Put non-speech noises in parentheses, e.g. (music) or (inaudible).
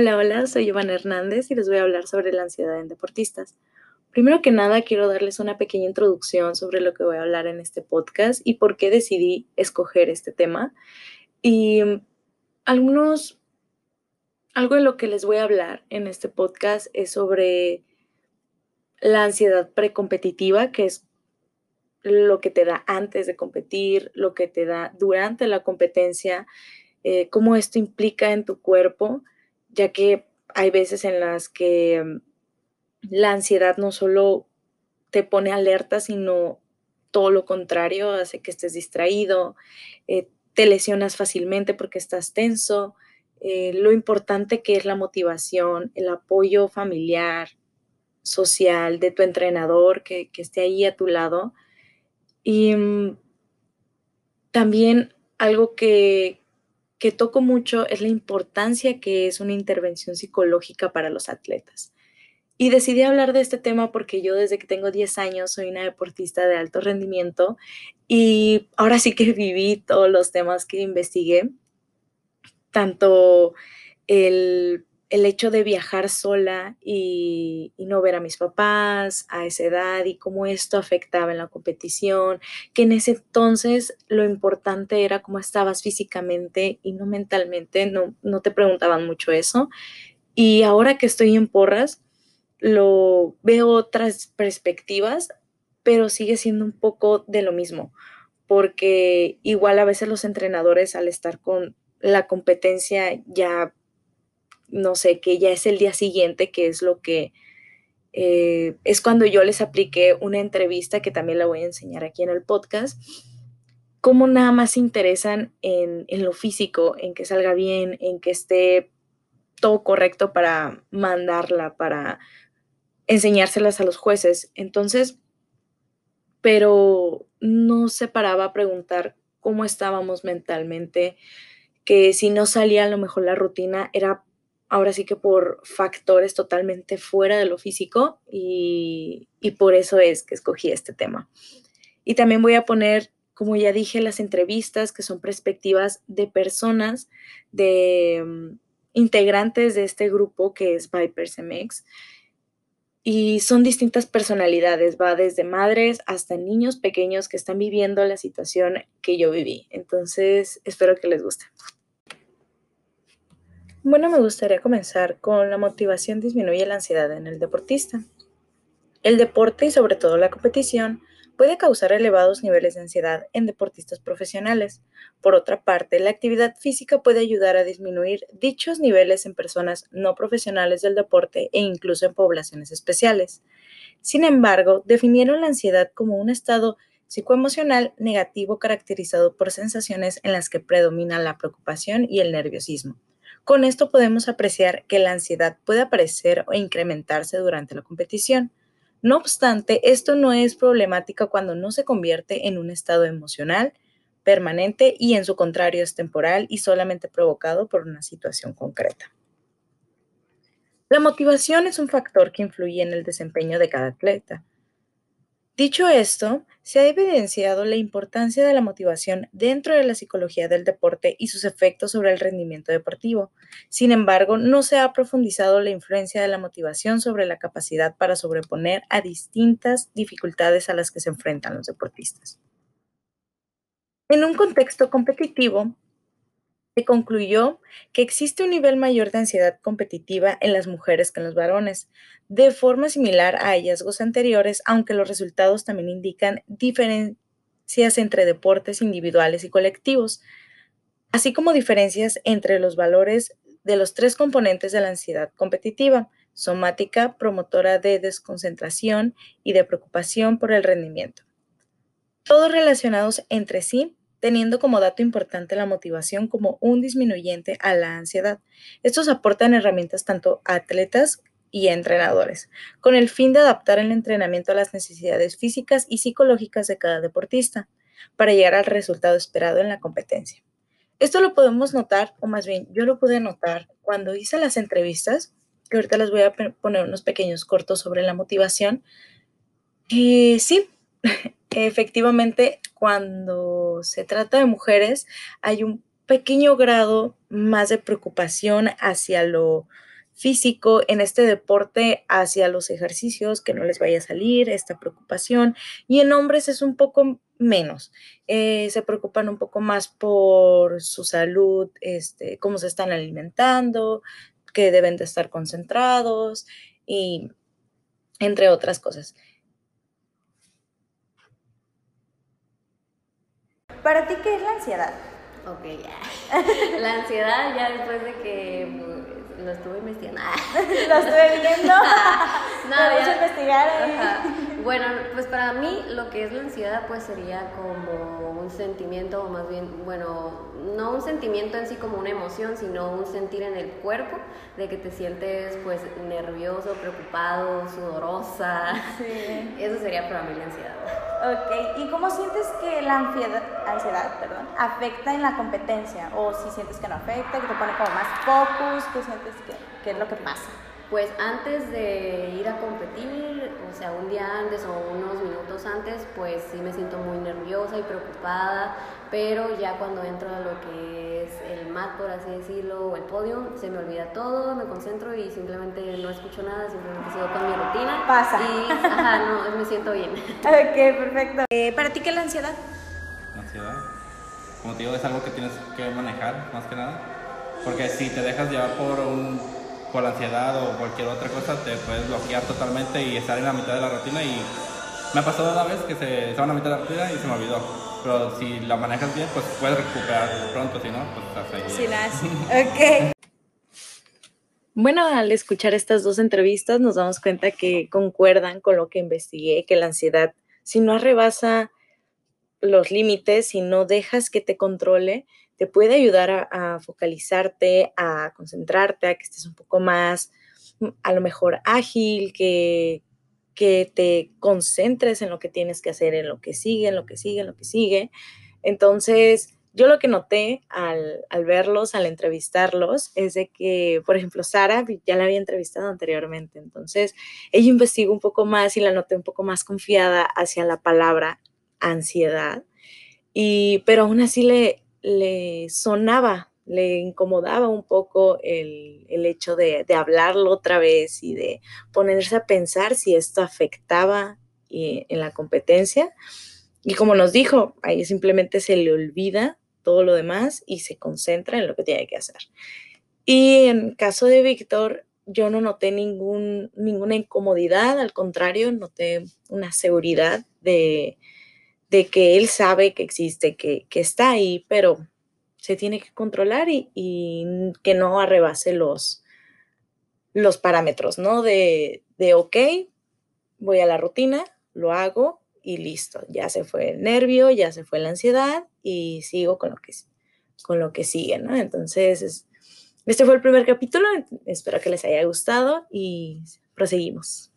Hola, hola, soy Iván Hernández y les voy a hablar sobre la ansiedad en deportistas. Primero que nada, quiero darles una pequeña introducción sobre lo que voy a hablar en este podcast y por qué decidí escoger este tema. Y algunos, algo de lo que les voy a hablar en este podcast es sobre la ansiedad precompetitiva, que es lo que te da antes de competir, lo que te da durante la competencia, eh, cómo esto implica en tu cuerpo, ya que hay veces en las que mm, la ansiedad no solo te pone alerta, sino todo lo contrario, hace que estés distraído, eh, te lesionas fácilmente porque estás tenso, eh, lo importante que es la motivación, el apoyo familiar, social de tu entrenador que, que esté ahí a tu lado. Y mm, también algo que, que toco mucho es la importancia que es una intervención psicológica para los atletas. Y decidí hablar de este tema porque yo desde que tengo 10 años soy una deportista de alto rendimiento y ahora sí que (laughs) viví todos los temas que investigué, tanto el el hecho de viajar sola y, no ver a mis papás a esa edad y cómo esto afectaba en la competición, que en ese entonces lo importante era cómo estabas físicamente y no mentalmente, no, no te preguntaban mucho eso. Y ahora que estoy en porras, lo veo otras perspectivas, pero sigue siendo un poco de lo mismo, porque igual a veces los entrenadores al estar con la competencia ya no sé, que ya es el día siguiente, que es lo que eh, es cuando yo les apliqué una entrevista que también la voy a enseñar aquí en el podcast, cómo nada más se interesan en, en lo físico, en que salga bien, en que esté todo correcto para mandarla, para enseñárselas a los jueces. Entonces, pero no se paraba a preguntar cómo estábamos mentalmente, que si no salía a lo mejor la rutina era ahora sí que por factores totalmente fuera de lo físico y, por eso es que escogí este tema. Y también voy a poner, como ya dije, las entrevistas que son perspectivas de personas, de mm, integrantes de este grupo que es Vipers MX. Y son distintas personalidades, va desde madres hasta niños pequeños que están viviendo la situación que yo viví. Entonces, espero que les guste. Bueno, me gustaría comenzar con la motivación disminuye la ansiedad en el deportista. El deporte y sobre todo la competición puede causar elevados niveles de ansiedad en deportistas profesionales. Por otra parte, la actividad física puede ayudar a disminuir dichos niveles en personas no profesionales del deporte e incluso en poblaciones especiales. Sin embargo, definieron la ansiedad como un estado psicoemocional negativo caracterizado por sensaciones en las que predomina la preocupación y el nerviosismo con esto podemos apreciar que la ansiedad puede aparecer o incrementarse durante la competición. No obstante, esto no es problemática cuando no se convierte en un estado emocional permanente y en su contrario es temporal y solamente provocado por una situación concreta. La motivación es un factor que influye en el desempeño de cada atleta. Dicho esto, se ha evidenciado la importancia de la motivación dentro de la psicología del deporte y sus efectos sobre el rendimiento deportivo. Sin embargo, no se ha profundizado la influencia de la motivación sobre la capacidad para sobreponer a distintas dificultades a las que se enfrentan los deportistas. En un contexto competitivo, se concluyó que existe un nivel mayor de ansiedad competitiva en las mujeres que en los varones, de forma similar a hallazgos anteriores, aunque los resultados también indican diferencias entre deportes individuales y colectivos, así como diferencias entre los valores de los tres componentes de la ansiedad competitiva, somática, promotora de desconcentración y de preocupación por el rendimiento. Todos relacionados entre sí teniendo como dato importante la motivación como un disminuyente a la ansiedad. Estos aportan herramientas tanto a atletas y entrenadores, con el fin de adaptar el entrenamiento a las necesidades físicas y psicológicas de cada deportista, para llegar al resultado esperado en la competencia. Esto lo podemos notar, o más bien yo lo pude notar cuando hice las entrevistas, que ahorita les voy a poner unos pequeños cortos sobre la motivación. Y sí, (laughs) efectivamente, cuando se trata de mujeres, hay un pequeño grado más de preocupación hacia lo físico en este deporte hacia los ejercicios, que no les vaya a salir esta preocupación. Y en hombres es un poco menos. Eh, se preocupan un poco más por su salud, este, cómo se están alimentando, que deben de estar concentrados y entre otras cosas. ¿Para ti qué es la ansiedad? Ok, ya. (laughs) La ansiedad ya después de que pues, lo estuve investigando. (laughs) lo estuve viendo. (laughs) no, ya. investigar. Bueno, pues para mí lo que es la ansiedad pues sería como un sentimiento, o más bien, bueno, no un sentimiento en sí como una emoción, sino un sentir en el cuerpo de que te sientes pues nervioso, preocupado, sudorosa. Sí. Eso sería para mí la ansiedad. Ok, ¿y cómo sientes que la ansiedad, ansiedad perdón, afecta en la competencia? ¿O si sientes que no afecta, que te pone como más focus, qué sientes que, que es lo que pasa? Pues antes de ir a competir, o sea, un día antes o unos minutos antes, pues sí me siento muy nerviosa y preocupada, pero ya cuando entro a lo que es mat, por así decirlo, o el podio, se me olvida todo, me concentro y simplemente no escucho nada, simplemente sigo con mi rutina. Pasa. Y, ajá, no, me siento bien. (laughs) Ok, perfecto. Eh, ¿Para ti qué es la ansiedad? La ansiedad, como te digo, es algo que tienes que manejar, más que nada, porque si te dejas llevar por un por la ansiedad o cualquier otra cosa, te puedes bloquear totalmente y estar en la mitad de la rutina. Y me ha pasado una vez que se estaba en la mitad de la rutina y se me olvidó. Pero si la manejas bien, pues puedes recuperar pronto, si no, pues hasta ahí. Sí, la (laughs) Ok. Bueno, al escuchar estas dos entrevistas nos damos cuenta que concuerdan con lo que investigué, que la ansiedad, si no rebasa los límites, si no dejas que te controle, te puede ayudar a, focalizarte, a concentrarte, a que estés un poco más, a lo mejor ágil, que, que te concentres en lo que tienes que hacer, en lo que sigue, en lo que sigue, en lo que sigue. Entonces, yo lo que noté al, al, verlos, al entrevistarlos, es de que, por ejemplo, Sara ya la había entrevistado anteriormente, entonces ella investigó un poco más y la noté un poco más confiada hacia la palabra ansiedad, y, pero aún así le, le sonaba, le incomodaba un poco el, hecho de, hablarlo otra vez y de ponerse a pensar si esto afectaba eh, en la competencia. Y como nos dijo, ahí simplemente se le olvida todo lo demás y se concentra en lo que tiene que hacer. Y en caso de Víctor, yo no noté ningún, ninguna incomodidad, al contrario, noté una seguridad de, de que él sabe que existe, que, está ahí, pero se tiene que controlar y, que no arrebase los, los parámetros, ¿no? De, de, ok, voy a la rutina, lo hago y listo, ya se fue el nervio, ya se fue la ansiedad y sigo con lo que, con lo que sigue, ¿no? Entonces, este fue el primer capítulo, espero que les haya gustado y proseguimos.